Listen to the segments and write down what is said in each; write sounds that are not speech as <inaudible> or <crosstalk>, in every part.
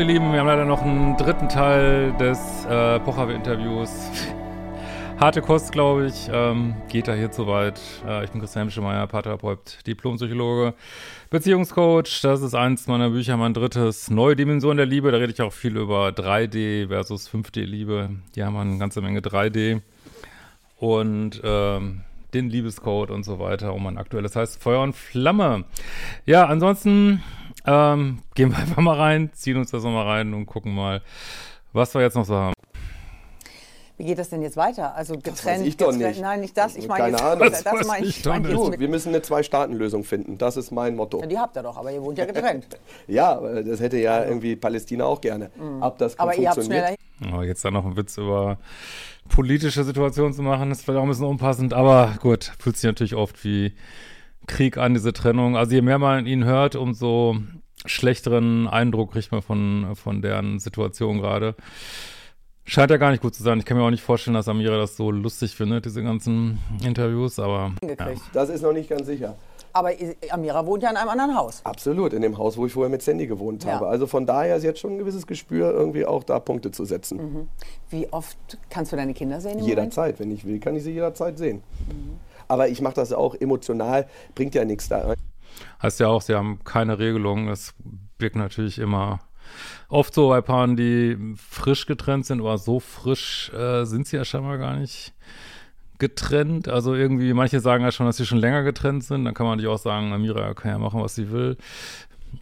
Ihr Lieben, wir haben leider noch einen dritten Teil des äh, Pochave-Interviews. <laughs> Harte Kost, glaube ich. Ähm, geht da hier zu weit. Äh, ich bin Christian Hemschemeyer, Paartherapeut, Diplompsychologe, Beziehungscoach. Das ist eins meiner Bücher, mein drittes. Neue Dimension der Liebe. Da rede ich auch viel über 3D versus 5D-Liebe. Die haben eine ganze Menge 3D. Und ähm, den Liebescode und so weiter. Und mein aktuelles heißt Feuer und Flamme. Ja, ansonsten ähm, gehen wir <laughs> einfach mal rein, ziehen uns das nochmal rein und gucken mal, was wir jetzt noch so haben. Wie geht das denn jetzt weiter? Also getrennt? Das weiß ich doch getrennt, nicht. Nein, nicht das. Ich meine Keine jetzt, Ahnung. das, Das meine ich Du, mit, wir müssen eine Zwei-Staaten-Lösung finden. Das ist mein Motto. Ja, die habt ihr doch, aber ihr wohnt ja getrennt. <laughs> Ja, das hätte ja irgendwie Palästina auch gerne. Ob das gut aber ihr habt funktioniert. schneller Aber jetzt dann noch einen Witz über politische Situationen zu machen, ist vielleicht auch ein bisschen unpassend, aber gut, fühlt sich natürlich oft wie Krieg an, diese Trennung. Also je mehr man ihn hört, umso schlechteren Eindruck kriegt man von, von deren Situation gerade. Scheint ja gar nicht gut zu sein. Ich kann mir auch nicht vorstellen, dass Amira das so lustig findet, diese ganzen Interviews, aber ja. hingekriegt. Das ist noch nicht ganz sicher. Aber Amira wohnt ja in einem anderen Haus. Absolut, in dem Haus, wo ich vorher mit Sandy gewohnt Ja. habe. Also von daher ist jetzt schon ein gewisses Gespür, irgendwie auch da Punkte zu setzen. Wie oft kannst du deine Kinder sehen Moment? Jederzeit, wenn ich will, kann ich sie jederzeit sehen. Aber ich mache das auch emotional, bringt ja nichts da. Heißt ja auch, sie haben keine Regelung. Das wirkt natürlich immer oft so bei Paaren, die frisch getrennt sind, aber so frisch äh, sind sie ja scheinbar gar nicht getrennt. Also irgendwie, manche sagen ja schon, dass sie schon länger getrennt sind. Dann kann man natürlich auch sagen, Amira kann ja machen, was sie will.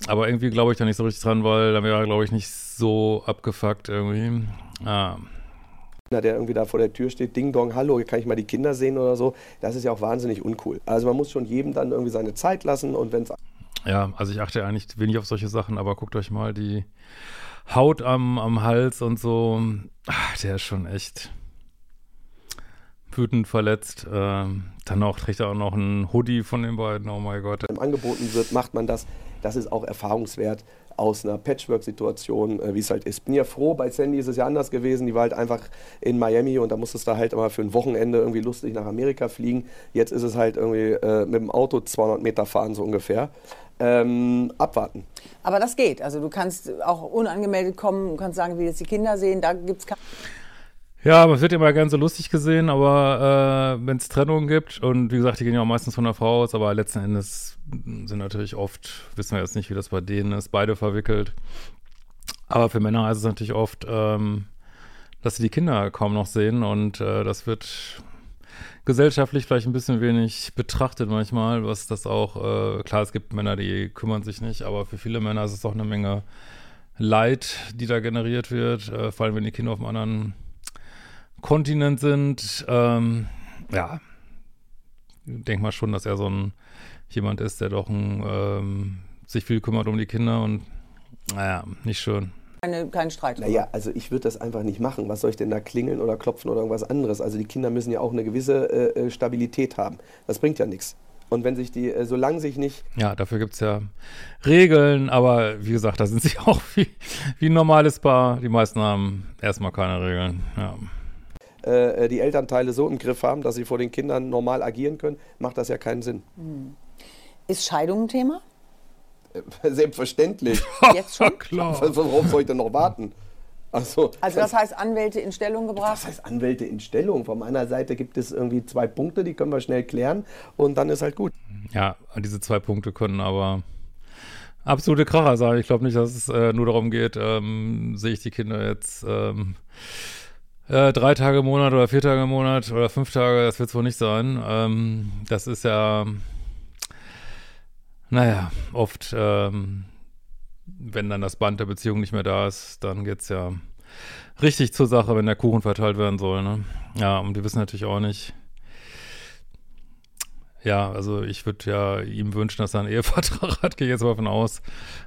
Aber irgendwie glaube ich da nicht so richtig dran, weil Amira, glaube ich, nicht so abgefuckt irgendwie. Ah. Der irgendwie da vor der Tür steht, Ding Dong, hallo, kann ich mal die Kinder sehen oder so, das ist ja auch wahnsinnig uncool. Also man muss schon jedem dann irgendwie seine Zeit lassen und wenn es Ja, also ich achte eigentlich wenig auf solche Sachen, aber guckt euch mal die Haut am, am Hals und so. Ach, der ist schon echt wütend verletzt. Ähm, dann auch trägt er auch noch einen Hoodie von den beiden. Oh mein Gott. angeboten wird, macht man das. Das ist auch erfahrungswert aus einer Patchwork-Situation, äh, wie es halt ist. Bin ja froh, bei Sandy ist es ja anders gewesen. Die war halt einfach in Miami und da musstest du halt immer für ein Wochenende irgendwie lustig nach Amerika fliegen. Jetzt ist es halt irgendwie äh, mit dem Auto 200 Meter fahren, so ungefähr. Ähm, abwarten. Aber das geht. Also du kannst auch unangemeldet kommen, du kannst sagen, wie jetzt die Kinder sehen. Da gibt es keine Ja, es wird immer gern so lustig gesehen, aber äh, wenn es Trennungen gibt und wie gesagt, die gehen ja auch meistens von der Frau aus, aber letzten Endes sind natürlich oft, wissen wir jetzt nicht, wie das bei denen ist, beide verwickelt. Aber für Männer heißt es natürlich oft, ähm, dass sie die Kinder kaum noch sehen und äh, das wird gesellschaftlich vielleicht ein bisschen wenig betrachtet manchmal, was das auch, äh, klar, es gibt Männer, die kümmern sich nicht, aber für viele Männer ist es auch eine Menge Leid, die da generiert wird, äh, vor allem wenn die Kinder auf einem anderen Kontinent sind. Ähm, ja, ich denke mal schon, dass er so ein jemand ist, der doch ein, ähm, sich viel kümmert um die Kinder und naja, nicht schön. keine, keinen Streit. Naja, also ich würde das einfach nicht machen. Was soll ich denn da klingeln oder klopfen oder irgendwas anderes? Also die Kinder müssen ja auch eine gewisse äh, äh, Stabilität haben. Das bringt ja nichts. Und wenn sich die, äh, solange sich nicht Ja, dafür gibt's ja Regeln, aber wie gesagt, da sind sie <laughs> auch wie, wie ein normales Paar. Die meisten haben erstmal keine Regeln. Ja. Äh, die Elternteile so im Griff haben, dass sie vor den Kindern normal agieren können, macht das ja keinen Sinn. Ist Scheidung ein Thema? <laughs> Selbstverständlich. <laughs> Jetzt schon? <laughs> Klar. Worauf soll ich denn noch warten? Also, Also das heißt, Anwälte in Stellung gebracht? was heißt Anwälte in Stellung? Von meiner Seite gibt es irgendwie zwei Punkte, die können wir schnell klären und dann ist halt gut. Ja, diese zwei Punkte können aber absolute Kracher sein. Ich glaube nicht, dass es äh, nur darum geht, ähm, sehe ich die Kinder jetzt ähm, äh, drei Tage im Monat oder vier Tage im Monat oder fünf Tage, das wird es wohl nicht sein. Ähm, das ist ja, naja, oft, ähm, wenn dann das Band der Beziehung nicht mehr da ist, dann geht's ja richtig zur Sache, wenn der Kuchen verteilt werden soll. Ne? Ja, und die wissen natürlich auch nicht, ja, also ich würde ja ihm wünschen, dass er einen Ehevertrag <laughs> hat. Gehe jetzt mal davon aus,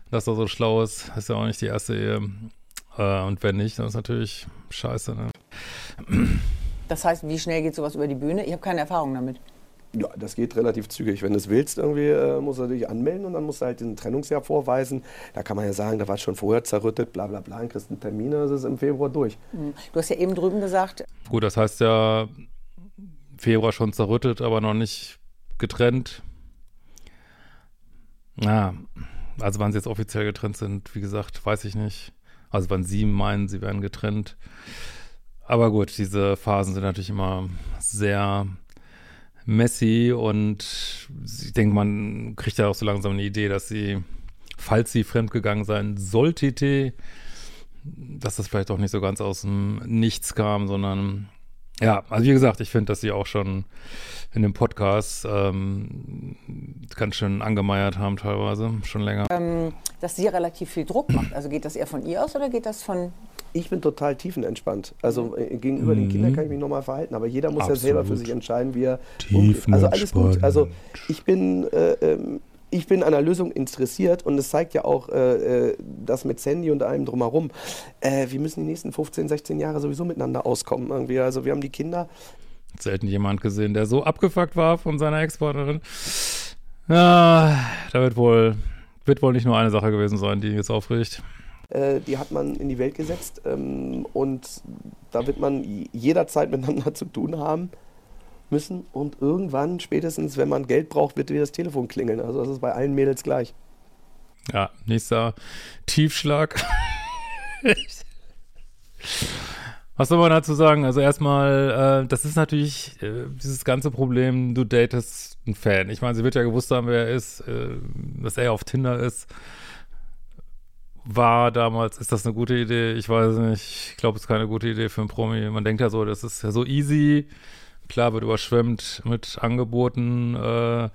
dass er so schlau ist. Ist ja auch nicht die erste Ehe. Äh, und wenn nicht, dann ist natürlich scheiße. Ne? Das heißt, wie schnell geht sowas über die Bühne? Ich habe keine Erfahrung damit. Ja, das geht relativ zügig. Wenn du es willst, irgendwie äh, musst du dich anmelden und dann musst du halt diesen Trennungsjahr vorweisen. Da kann man ja sagen, da war es schon vorher zerrüttet, bla bla bla, und kriegst einen Termin, das ist im Februar durch. Hm. Du hast ja eben drüben gesagt. Gut, das heißt ja, Februar schon zerrüttet, aber noch nicht getrennt. Ja, also wann sie jetzt offiziell getrennt sind, wie gesagt, weiß ich nicht. Also wann sie meinen, sie werden getrennt. Aber gut, diese Phasen sind natürlich immer sehr messy und ich denke, man kriegt ja auch so langsam eine Idee, dass sie, falls sie fremdgegangen sein sollte, dass das vielleicht auch nicht so ganz aus dem Nichts kam, sondern ja, also wie gesagt, ich finde, dass sie auch schon in dem Podcast ähm, ganz schön angemeiert haben teilweise, schon länger. Ähm, dass sie relativ viel Druck macht. Also geht das eher von ihr aus oder geht das von ich bin total tiefenentspannt. Also äh, gegenüber mhm. den Kindern kann ich mich normal verhalten, aber jeder muss Absolut. ja selber für sich entscheiden, wie er umgeht. Also alles gut. Also ich bin, äh, ähm, ich bin an einer Lösung interessiert und es zeigt ja auch äh, äh, das mit Sandy und allem drumherum. Äh, wir müssen die nächsten 15, 16 Jahre sowieso miteinander auskommen. Irgendwie. Also wir haben die Kinder. Selten jemand gesehen, der so abgefuckt war von seiner Ex-Partnerin. Ja, da wird wohl, wird wohl nicht nur eine Sache gewesen sein, die ihn jetzt aufregt. Äh, die hat man in die Welt gesetzt ähm, und da wird man jederzeit <laughs> miteinander zu tun haben müssen und irgendwann, spätestens wenn man Geld braucht, wird wieder das Telefon klingeln. Also das ist bei allen Mädels gleich. Ja, nächster Tiefschlag. Was soll man dazu sagen? Also erstmal, äh, das ist natürlich äh, dieses ganze Problem, du datest einen Fan. Ich meine, sie wird ja gewusst haben, wer er ist, äh, dass er auf Tinder ist war damals, ist das eine gute Idee? Ich weiß nicht. Ich glaube, es ist keine gute Idee für einen Promi. Man denkt ja so, das ist ja so easy. Klar, wird überschwemmt mit Angeboten. Äh,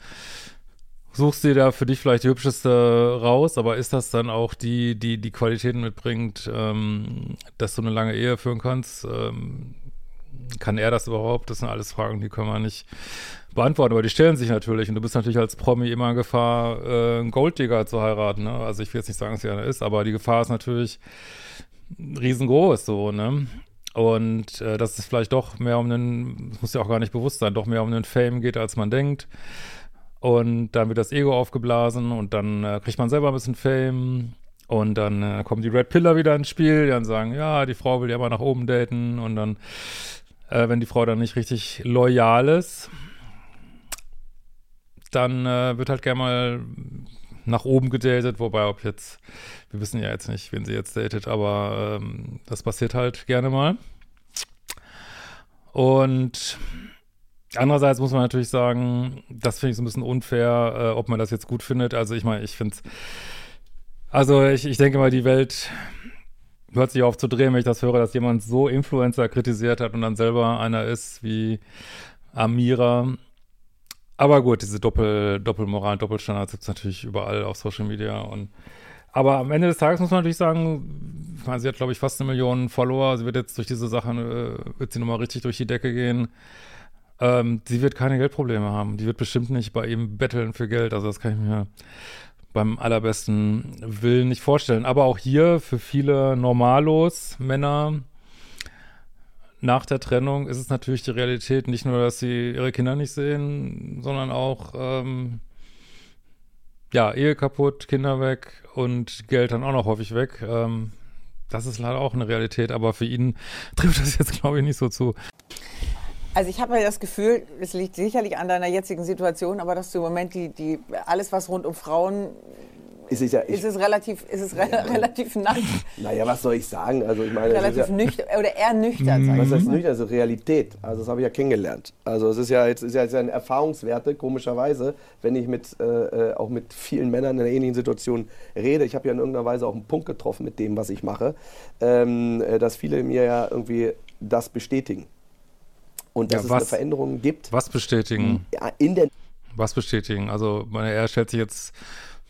suchst dir da für dich vielleicht die hübscheste raus, aber ist das dann auch die, die die Qualitäten mitbringt, ähm, dass du eine lange Ehe führen kannst? Ähm, kann er das überhaupt? Das sind alles Fragen, die können wir nicht beantworten, aber die stellen sich natürlich und du bist natürlich als Promi immer in Gefahr, äh, einen Golddigger zu heiraten. Ne? Also ich will jetzt nicht sagen, dass sie einer ist, aber die Gefahr ist natürlich riesengroß so, ne? Und äh, dass es vielleicht doch mehr um einen, das muss ja auch gar nicht bewusst sein, doch mehr um einen Fame geht, als man denkt. Und dann wird das Ego aufgeblasen und dann äh, kriegt man selber ein bisschen Fame. Und dann äh, kommen die Red Pillar wieder ins Spiel, die dann sagen, ja, die Frau will ja mal nach oben daten. Und dann, äh, wenn die Frau dann nicht richtig loyal ist, dann äh, wird halt gerne mal nach oben gedatet, wobei ob jetzt, wir wissen ja jetzt nicht, wen sie jetzt datet, aber ähm, das passiert halt gerne mal. Und andererseits muss man natürlich sagen, das finde ich so ein bisschen unfair, äh, ob man das jetzt gut findet. Also ich meine, ich finde es, also ich, ich denke mal, die Welt hört sich auf zu drehen, wenn ich das höre, dass jemand so Influencer kritisiert hat und dann selber einer ist wie Amira aber gut, diese Doppel, Doppelmoral, Doppelstandards gibt es natürlich überall auf Social Media. Und aber am Ende des Tages muss man natürlich sagen, meine, sie hat, glaube ich, fast eine Million Follower. Sie wird jetzt durch diese Sachen, äh, wird sie nochmal richtig durch die Decke gehen. Ähm, sie wird keine Geldprobleme haben. Die wird bestimmt nicht bei ihm betteln für Geld. Also das kann ich mir beim allerbesten Willen nicht vorstellen. Aber auch hier für viele Normalos, Männer, nach der Trennung ist es natürlich die Realität, nicht nur, dass sie ihre Kinder nicht sehen, sondern auch, ähm, ja, Ehe kaputt, Kinder weg und Geld dann auch noch häufig weg. Ähm, das ist leider auch eine Realität, aber für ihn <laughs> trifft das jetzt, glaube ich, nicht so zu. Also ich habe ja das Gefühl, es liegt sicherlich an deiner jetzigen Situation, aber dass du im Moment die, die alles, was rund um Frauen ist es, ja, ich, ist es relativ, ist es re ja, relativ nackt? Naja, was soll ich sagen? Also ich meine, relativ ja, nüchtern oder eher nüchtern. Mhm. Was heißt nüchtern? Also Realität. Also das habe ich ja kennengelernt. Also es ist ja jetzt, ist ja jetzt ein Erfahrungswerte, komischerweise, wenn ich mit, äh, äh, auch mit vielen Männern in einer ähnlichen Situation rede. Ich habe ja in irgendeiner Weise auch einen Punkt getroffen mit dem, was ich mache, ähm, äh, dass viele mir ja irgendwie das bestätigen. Und dass ja, was, es eine Veränderung gibt. Was bestätigen? Ja, in der was bestätigen? Also meine, er stellt sich jetzt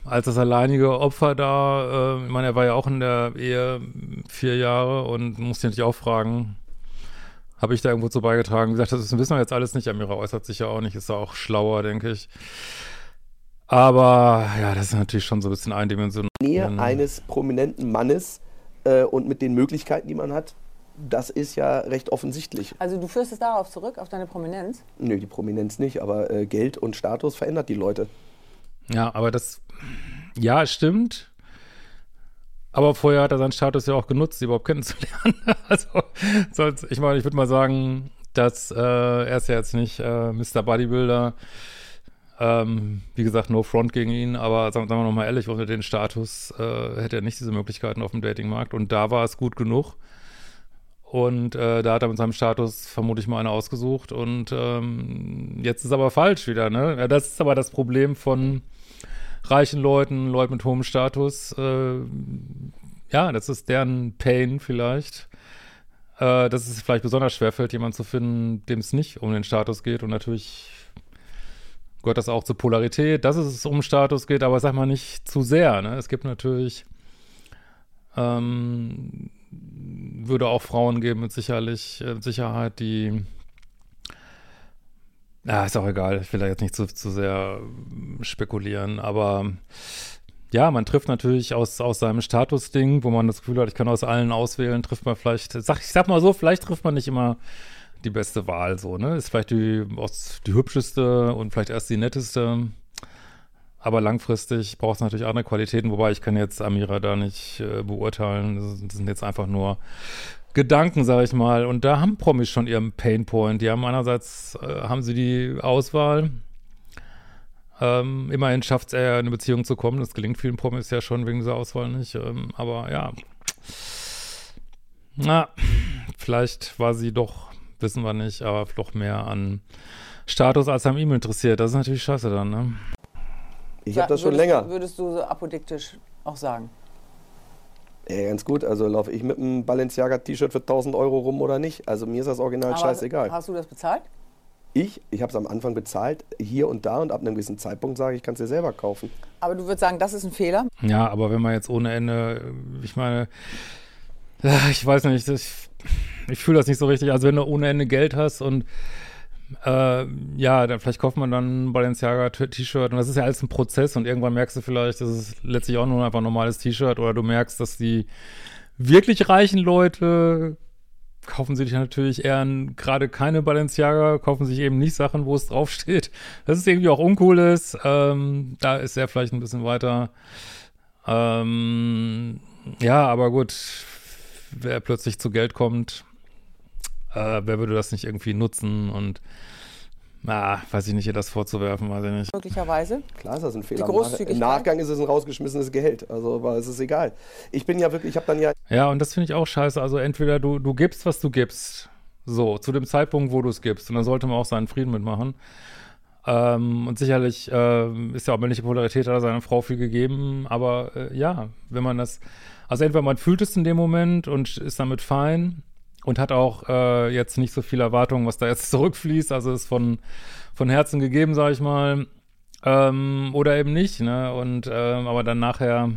als das alleinige Opfer da, äh, ich meine, er war ja auch in der Ehe vier Jahre und musste natürlich auch fragen, habe ich da irgendwo zu beigetragen? Wie gesagt, das wissen wir jetzt alles nicht. Amira äußert sich ja auch nicht, ist da auch schlauer, denke ich. Aber ja, das ist natürlich schon so ein bisschen eindimensional. Nähe eines prominenten Mannes äh, und mit den Möglichkeiten, die man hat, das ist ja recht offensichtlich. Also du führst es darauf zurück, auf deine Prominenz? Nö, die Prominenz nicht, aber äh, Geld und Status verändert die Leute. Ja, aber das, ja, stimmt. Aber vorher hat er seinen Status ja auch genutzt, sie überhaupt kennenzulernen. <laughs> also, sonst, ich meine, ich würde mal sagen, dass äh, er ist ja jetzt nicht äh, Mr. Bodybuilder. Ähm, wie gesagt, no front gegen ihn, aber sagen, sagen wir nochmal ehrlich, ohne den Status äh, hätte er nicht diese Möglichkeiten auf dem Datingmarkt. Und da war es gut genug. Und äh, da hat er mit seinem Status vermutlich mal eine ausgesucht. Und ähm, jetzt ist aber falsch wieder, ne? Ja, das ist aber das Problem von reichen Leuten, Leuten mit hohem Status. Äh, ja, das ist deren Pain vielleicht. Äh, dass es vielleicht besonders schwerfällt, jemanden zu finden, dem es nicht um den Status geht. Und natürlich gehört das auch zur Polarität, dass es um Status geht, aber sag mal nicht zu sehr. Ne? Es gibt natürlich ähm, würde auch Frauen geben mit sicherlich, äh, Sicherheit, die ja, ist auch egal, ich will da jetzt nicht zu, zu sehr spekulieren, aber ja, man trifft natürlich aus, aus seinem Statusding, wo man das Gefühl hat, ich kann aus allen auswählen, trifft man vielleicht, sag, ich sag mal so, vielleicht trifft man nicht immer die beste Wahl so, ne? Ist vielleicht die, die hübscheste und vielleicht erst die netteste. Aber langfristig braucht es natürlich andere Qualitäten, wobei ich kann jetzt Amira da nicht äh, beurteilen. Das sind jetzt einfach nur Gedanken, sage ich mal. Und da haben Promis schon ihren Painpoint. Die haben einerseits, äh, haben sie die Auswahl. Ähm, immerhin schafft es eher, in eine Beziehung zu kommen. Das gelingt vielen Promis ja schon wegen dieser Auswahl nicht. Ähm, aber ja. Na, vielleicht war sie doch, wissen wir nicht, aber doch mehr an Status als an ihm interessiert. Das ist natürlich scheiße dann, ne? Ich habe das schon länger. Würdest du so apodiktisch auch sagen? Ja, ganz gut. Also laufe ich mit einem Balenciaga-T-Shirt für 1000 Euro rum oder nicht? Also mir ist das Original Aber scheißegal. Hast du das bezahlt? Ich, ich habe es am Anfang bezahlt, hier und da und ab einem gewissen Zeitpunkt sage ich, ich kann es dir selber kaufen. Aber du würdest sagen, das ist ein Fehler? Ja, aber wenn man jetzt ohne Ende, ich meine, ich weiß nicht, ich, ich fühle das nicht so richtig. Also wenn du ohne Ende Geld hast und äh, ja, dann vielleicht kauft man dann ein Balenciaga-T-Shirt und das ist ja alles ein Prozess und irgendwann merkst du vielleicht, das ist letztlich auch nur einfach ein normales T-Shirt oder du merkst, dass die wirklich reichen Leute kaufen sich natürlich eher gerade keine Balenciaga, kaufen sich eben nicht Sachen, wo es draufsteht. Das ist irgendwie auch uncooles. Ähm, da ist er vielleicht ein bisschen weiter. Ähm, ja, aber gut, wer plötzlich zu Geld kommt, äh, wer würde das nicht irgendwie nutzen und Ah, weiß ich nicht, ihr das vorzuwerfen, weiß ich nicht. Möglicherweise. Klar ist das ein Fehler. Im Nachgang ist es ein rausgeschmissenes Gehalt. Also, aber es ist egal. Ich bin ja wirklich, ich habe dann ja. Ja, und das finde ich auch scheiße. Also, entweder du, du gibst, was du gibst. So, zu dem Zeitpunkt, wo du es gibst. Und dann sollte man auch seinen Frieden mitmachen. Ähm, und sicherlich äh, ist ja auch männliche Polarität, hat er seiner Frau viel gegeben. Aber äh, ja, wenn man das. Also, entweder man fühlt es in dem Moment und ist damit fein und hat auch äh, jetzt nicht so viel Erwartungen, was da jetzt <laughs> zurückfließt. Also ist von, von Herzen gegeben, sage ich mal. Ähm, oder eben nicht, ne? Und ähm, aber dann nachher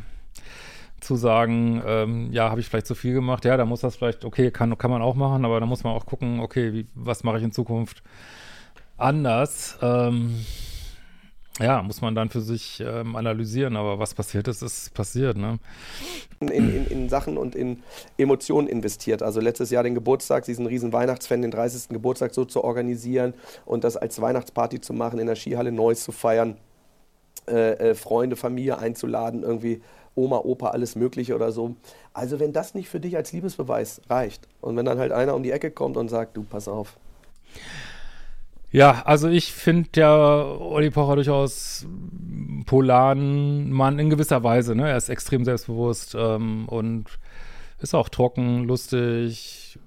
zu sagen, ähm, ja, habe ich vielleicht zu viel gemacht, ja, da muss das vielleicht, okay, kann, kann man auch machen, aber da muss man auch gucken, okay, wie, was mache ich in Zukunft anders? Ähm, ja, muss man dann für sich ähm, analysieren, aber was passiert ist, ist passiert. Ne? In, in, in, Sachen und in Emotionen investiert. Also letztes Jahr den Geburtstag, diesen riesen Weihnachtsfan, den 30. Geburtstag so zu organisieren und das als Weihnachtsparty zu machen, in der Skihalle Neuss zu feiern, äh, äh, Freunde, Familie einzuladen, irgendwie Oma, Opa, alles Mögliche oder so. Also wenn das nicht für dich als Liebesbeweis reicht und wenn dann halt einer um die Ecke kommt und sagt, du, pass auf. Ja, also ich finde ja Olli Pocher durchaus polaren Mann in gewisser Weise. Ne? Er ist extrem selbstbewusst ähm, und ist auch trocken, lustig,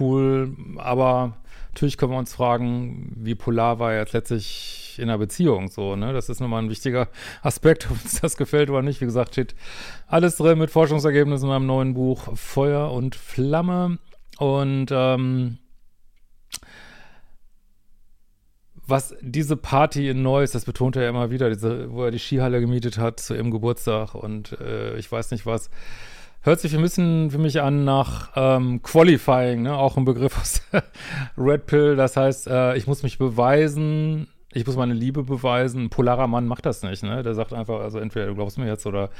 cool. Aber natürlich können wir uns fragen, wie polar war er jetzt letztlich in einer Beziehung so. Ne? Das ist nochmal ein wichtiger <laughs> Aspekt, ob uns das gefällt oder nicht. Wie gesagt, steht alles drin mit Forschungsergebnissen in meinem neuen Buch Feuer und Flamme. Und ähm, was diese Party in Neuss, das betont er ja immer wieder, diese, wo er die Skihalle gemietet hat zu ihrem Geburtstag und äh, ich weiß nicht was, hört sich ein bisschen für mich an nach ähm, Qualifying, ne? auch ein Begriff aus <laughs> Red Pill, das heißt, äh, ich muss mich beweisen, ich muss meine Liebe beweisen. Ein polarer Mann macht das nicht, ne? Der sagt einfach, also entweder du glaubst mir jetzt oder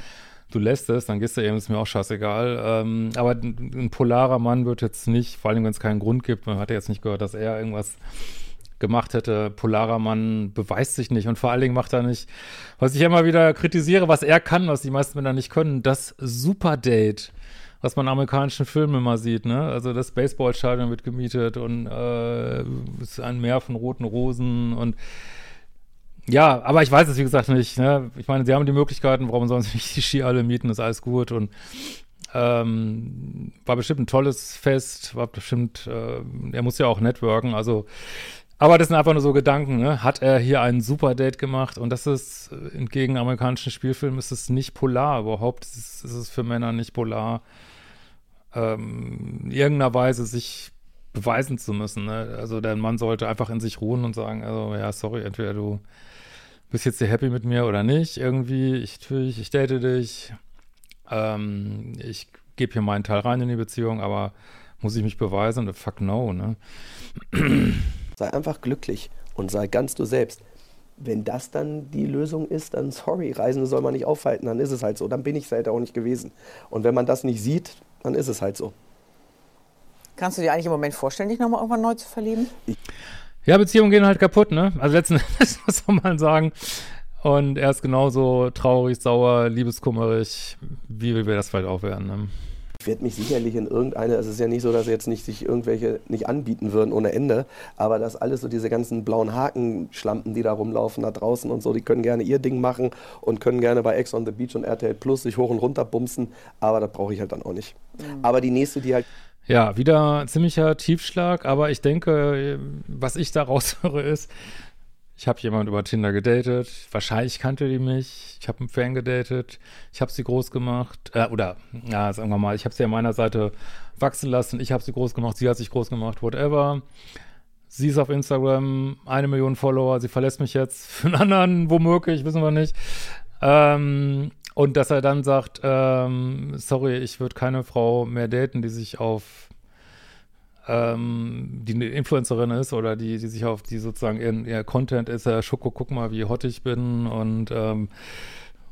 du lässt es, dann gehst du eben, ist mir auch scheißegal. Ähm, aber ein, ein, polarer Mann wird jetzt nicht, vor allem wenn es keinen Grund gibt, man hat ja jetzt nicht gehört, dass er irgendwas gemacht hätte. Polarer Mann beweist sich nicht und vor allen Dingen macht er nicht, was ich immer wieder kritisiere, was er kann, was die meisten Männer nicht können, das Superdate was man in amerikanischen Filmen immer sieht, ne? Also das Baseballstadion wird gemietet und äh, ist ein Meer von roten Rosen und ja, aber ich weiß es, wie gesagt, nicht. Ne? Ich meine, sie haben die Möglichkeiten, warum sollen sie nicht die Ski alle mieten, ist alles gut und ähm, war bestimmt ein tolles Fest, war bestimmt, äh, er muss ja auch networken, also aber das sind einfach nur so Gedanken, ne? Hat er hier ein super Date gemacht? Und das ist, äh, entgegen amerikanischen Spielfilmen, ist es nicht polar überhaupt. Ist es ist es für Männer nicht polar, ähm, in irgendeiner Weise sich beweisen zu müssen. Ne? Also der Mann sollte einfach in sich ruhen und sagen, also ja, sorry, entweder du bist jetzt hier happy mit mir oder nicht, irgendwie, ich tue ich, ich date dich, ähm, ich gebe hier meinen Teil rein in die Beziehung, aber muss ich mich beweisen? Fuck no, ne? <clears throat> Sei einfach glücklich und sei ganz du selbst. Wenn das dann die Lösung ist, dann sorry, Reisende soll man nicht aufhalten, dann ist es halt so, dann bin ich es halt auch nicht gewesen. Und wenn man das nicht sieht, dann ist es halt so. Kannst du dir eigentlich im Moment vorstellen, dich nochmal irgendwann neu zu verlieben? Ja, Beziehungen gehen halt kaputt, ne? Also letzten <laughs> Endes muss man sagen. Und er ist genauso traurig, sauer, liebeskummerig, wie wir das vielleicht auch werden. Ne? Ich werde mich sicherlich in irgendeine, es ist ja nicht so, dass jetzt nicht sich irgendwelche nicht anbieten würden ohne Ende, aber dass alles so diese ganzen blauen Hakenschlampen, die da rumlaufen da draußen und so, die können gerne ihr Ding machen und können gerne bei Ex on the Beach und RTL Plus sich hoch und runter bumsen, aber das brauche ich halt dann auch nicht. Mhm. Aber die nächste, die halt ja, wieder ziemlicher Tiefschlag, aber ich denke, was ich daraus höre ist, ich habe jemand über Tinder gedatet, wahrscheinlich kannte die mich, ich habe einen Fan gedatet, ich habe sie groß gemacht, äh, oder, ja, sagen wir mal, ich habe sie an meiner Seite wachsen lassen, ich habe sie groß gemacht, sie hat sich groß gemacht, whatever. Sie ist auf Instagram, eine Million Follower, sie verlässt mich jetzt <laughs> für einen anderen, womöglich, wissen wir nicht. Ähm, und dass er dann sagt, ähm, sorry, ich würde keine Frau mehr daten, die sich auf ähm, die eine Influencerin ist oder die, die sich auf die sozusagen ihren, ihr Content ist, ja, Schoko, guck mal, wie hot ich bin und ähm,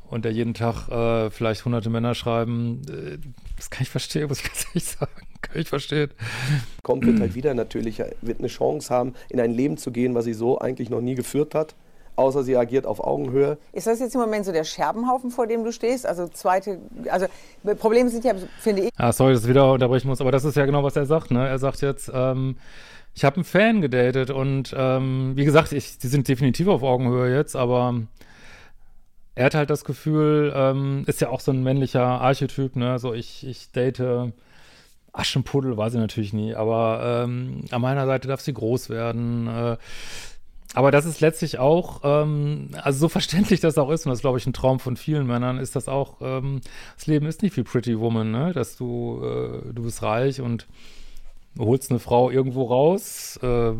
und der jeden Tag äh, vielleicht hunderte Männer schreiben, äh, das kann ich verstehen, muss ich <laughs> ganz ehrlich sagen. Kann ich verstehen. Kommt, wird halt wieder natürlich, wird eine Chance haben, in ein Leben zu gehen, was sie so eigentlich noch nie geführt hat außer sie agiert auf Augenhöhe. Ist das jetzt im Moment so der Scherbenhaufen, vor dem du stehst? Also zweite, also Probleme sind ja, finde ich. Ah, sorry, dass ich wieder unterbrechen muss, aber das ist ja genau, was er sagt. Ne? Er sagt jetzt, ähm, ich habe einen Fan gedatet und ähm, wie gesagt, ich, die sind definitiv auf Augenhöhe jetzt, aber er hat halt das Gefühl, ähm, ist ja auch so ein männlicher Archetyp, ne? So ich, ich date Aschenpuddel, weiß ich natürlich nie, aber ähm, an meiner Seite darf sie groß werden. Äh, aber das ist letztlich auch, ähm, also so verständlich das auch ist, und das ist, glaube ich, ein Traum von vielen Männern, ist das auch, ähm, das Leben ist nicht wie Pretty Woman, ne? Dass du, äh, du bist reich und holst eine Frau irgendwo raus. Äh,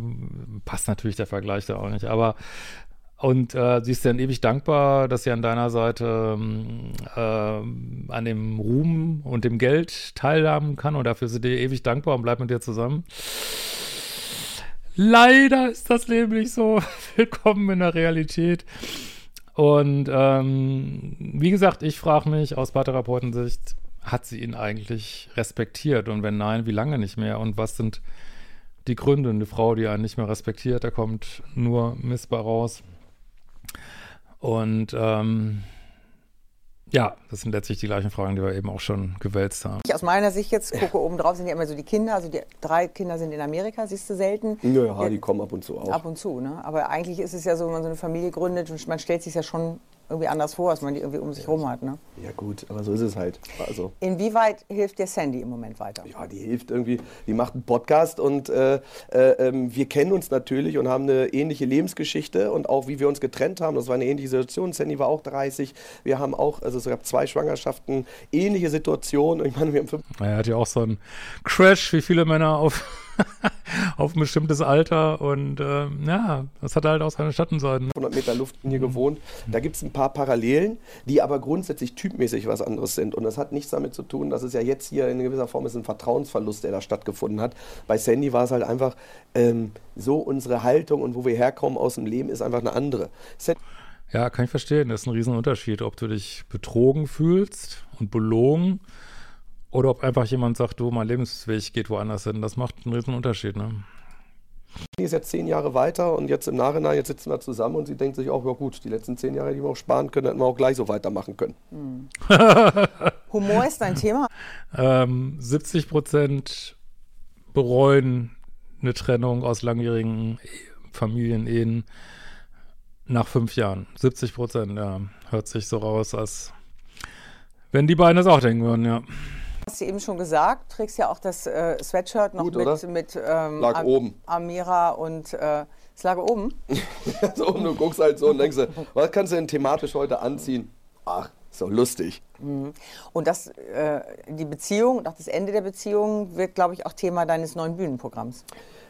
passt natürlich der Vergleich da auch nicht, aber und äh, sie ist dann ewig dankbar, dass sie an deiner Seite äh, an dem Ruhm und dem Geld teilhaben kann und dafür sind dir ewig dankbar und bleibt mit dir zusammen. Leider ist das Leben nicht so <laughs> willkommen in der Realität. Und ähm, wie gesagt, ich frage mich aus Paartherapeutensicht, hat sie ihn eigentlich respektiert? Und wenn nein, wie lange nicht mehr? Und was sind die Gründe? Eine Frau, die einen nicht mehr respektiert, da kommt nur missbar raus. Und ähm, ja, das sind letztlich die gleichen Fragen, die wir eben auch schon gewälzt haben. Ich aus meiner Sicht jetzt gucke, oben drauf sind ja immer so die Kinder, also die drei Kinder sind in Amerika, siehst du selten. Ja, ja die kommen ab und zu auch. Ab und zu, ne? Aber eigentlich ist es ja so, wenn man so eine Familie gründet und man stellt sich ja schon irgendwie anders vor, als man die irgendwie um sich herum hat. Ne? Ja gut, aber so ist es halt. Also. Inwieweit hilft dir Sandy im Moment weiter? Ja, die hilft irgendwie, die macht einen Podcast und äh, äh, ähm, wir kennen uns natürlich und haben eine ähnliche Lebensgeschichte und auch wie wir uns getrennt haben, das war eine ähnliche Situation. Sandy war auch 30, wir haben auch, also es gab zwei Schwangerschaften, ähnliche Situationen. Ich meine, wir haben fünf er hat ja auch so einen Crash, wie viele Männer auf auf ein bestimmtes Alter und äh, ja, das hat halt auch seine Schattenseiten. 100 Meter Luft hier gewohnt. Da gibt es ein paar Parallelen, die aber grundsätzlich typmäßig was anderes sind. Und das hat nichts damit zu tun, dass es ja jetzt hier in gewisser Form ist ein Vertrauensverlust, der da stattgefunden hat. Bei Sandy war es halt einfach ähm, so, unsere Haltung und wo wir herkommen aus dem Leben ist einfach eine andere. Ja, kann ich verstehen. Das ist ein Riesenunterschied, ob du dich betrogen fühlst und belogen oder ob einfach jemand sagt, du, mein Lebensweg geht woanders hin. Das macht einen Riesenunterschied, ne? Die ist jetzt zehn Jahre weiter und jetzt im Nachhinein, jetzt sitzen wir zusammen und sie denkt sich auch, ja gut, die letzten zehn Jahre, die wir auch sparen können, hätten wir auch gleich so weitermachen können. Hm. Humor ist dein Thema? <laughs> Ähm, 70 Prozent bereuen eine Trennung aus langjährigen Familienehen nach fünf Jahren. 70 Prozent, ja. Hört sich so raus, als wenn die beiden das auch denken würden, ja. Hast du eben schon gesagt, trägst ja auch das äh, Sweatshirt noch Gut, mit, mit ähm, lag Am oben. Amira und äh, es lag oben. <laughs> so, und du guckst halt so und denkst, was kannst du denn thematisch heute anziehen? Ach, so lustig. Mhm. Und das, äh, die Beziehung, auch das Ende der Beziehung wird, glaube ich, auch Thema deines neuen Bühnenprogramms.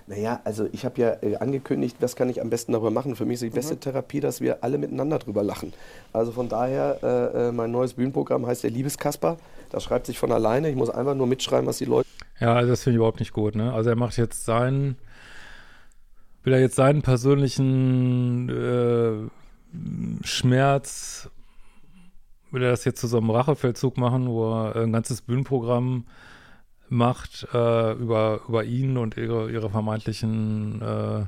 Naja, also ich habe ja äh, angekündigt, was kann ich am besten darüber machen. Für mich ist die beste mhm. Therapie, dass wir alle miteinander drüber lachen. Also von daher, äh, äh, mein neues Bühnenprogramm heißt der Liebeskasper. Das schreibt sich von alleine. Ich muss einfach nur mitschreiben, was die Leute. Ja, also das finde ich überhaupt nicht gut. Ne? Also er macht jetzt seinen, will er jetzt seinen persönlichen äh, Schmerz, will er das jetzt zu so einem Rachefeldzug machen, wo er ein ganzes Bühnenprogramm macht äh, über, über ihn und ihre, ihre vermeintlichen äh,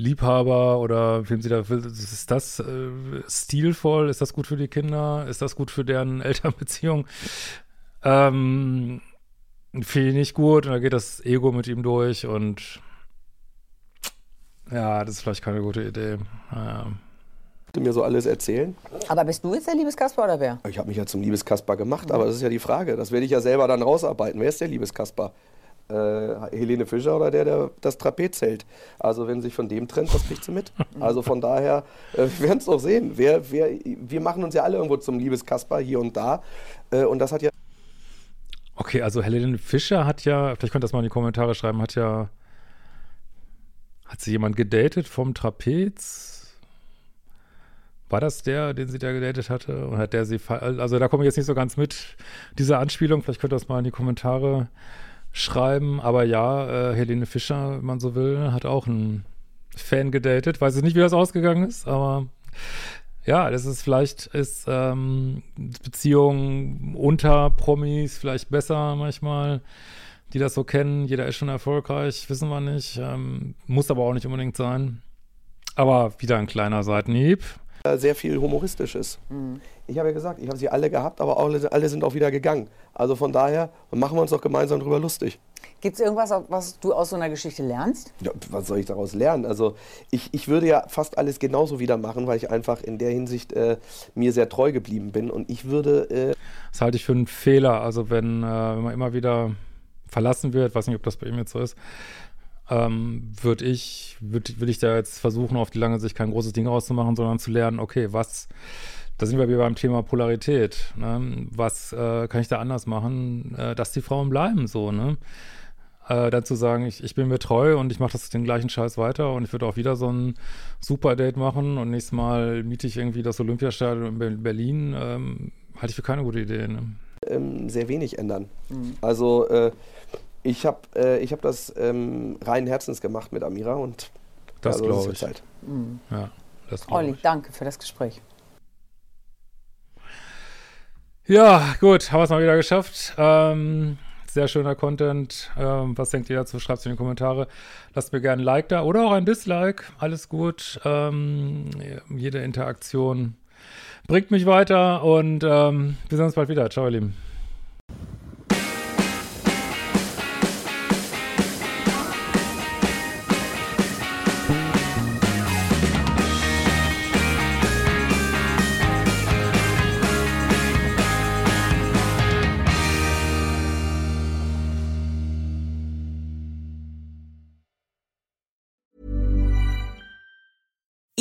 Liebhaber oder wem sie da will. Ist das äh, stilvoll? Ist das gut für die Kinder? Ist das gut für deren <laughs> Elternbeziehung? Ähm, Finde ich nicht gut und da geht das Ego mit ihm durch und ja, das ist vielleicht keine gute Idee. Ja mir so alles erzählen. Aber bist du jetzt der Liebeskasper oder wer? Ich habe mich ja zum Liebeskasper gemacht, mhm. aber das ist ja die Frage. Das werde ich ja selber dann rausarbeiten. Wer ist der Liebeskasper? Äh, Helene Fischer oder der, der das Trapez hält. Also wenn sich von dem trennt, was kriegt sie mit? <laughs> Also von daher, äh, wir werden es doch sehen. Wer, wer, wir machen uns ja alle irgendwo zum Liebeskasper hier und da. Äh, und das hat ja. Okay, also Helene Fischer hat ja, vielleicht könnt ihr das mal in die Kommentare schreiben, hat ja. Hat sie jemand gedatet vom Trapez? War das der, den sie da gedatet hatte? Und hat der sie, also da komme ich jetzt nicht so ganz mit, diese Anspielung. Vielleicht könnt ihr das mal in die Kommentare schreiben. Aber ja, äh, Helene Fischer, wenn man so will, hat auch einen Fan gedatet. Weiß ich nicht, wie das ausgegangen ist, aber ja, das ist vielleicht, ist ähm, Beziehung unter Promis vielleicht besser manchmal, die das so kennen. Jeder ist schon erfolgreich, wissen wir nicht. Ähm, muss aber auch nicht unbedingt sein. Aber wieder ein kleiner Seitenhieb sehr viel Humoristisches. Mhm. Ich habe ja gesagt, ich habe sie alle gehabt, aber alle, alle sind auch wieder gegangen. Also von daher machen wir uns doch gemeinsam drüber lustig. Gibt es irgendwas, was du aus so einer Geschichte lernst? Ja, was soll ich daraus lernen? Also ich, ich würde ja fast alles genauso wieder machen, weil ich einfach in der Hinsicht äh, mir sehr treu geblieben bin. Und ich würde... Äh das halte ich für einen Fehler. Also wenn, äh, wenn man immer wieder verlassen wird, weiß nicht, ob das bei ihm jetzt so ist, ähm, würde ich, würde würd ich da jetzt versuchen, auf die lange Sicht kein großes Ding rauszumachen, sondern zu lernen, okay, was, da sind wir wieder beim Thema Polarität. Ne? Was äh, kann ich da anders machen, äh, dass die Frauen bleiben so, ne? Äh, dann zu sagen, ich, ich bin mir treu und ich mache das den gleichen Scheiß weiter und ich würde auch wieder so ein Super-Date machen und nächstes Mal miete ich irgendwie das Olympiastadion in Berlin. Ähm, halte ich für keine gute Idee. Ne? Ähm, sehr wenig ändern. Mhm. Also äh, ich habe äh, hab das ähm, rein Herzens gemacht mit Amira und das also, glaube ich. Zeit. Mhm. Ja, das Olli, ich. danke für das Gespräch. Ja, gut, haben wir es mal wieder geschafft. Ähm, sehr schöner Content. Ähm, was denkt ihr dazu? Schreibt es in die Kommentare. Lasst mir gerne ein Like da oder auch ein Dislike. Alles gut. Ähm, jede Interaktion bringt mich weiter und ähm, wir sehen uns bald wieder. Ciao, ihr Lieben.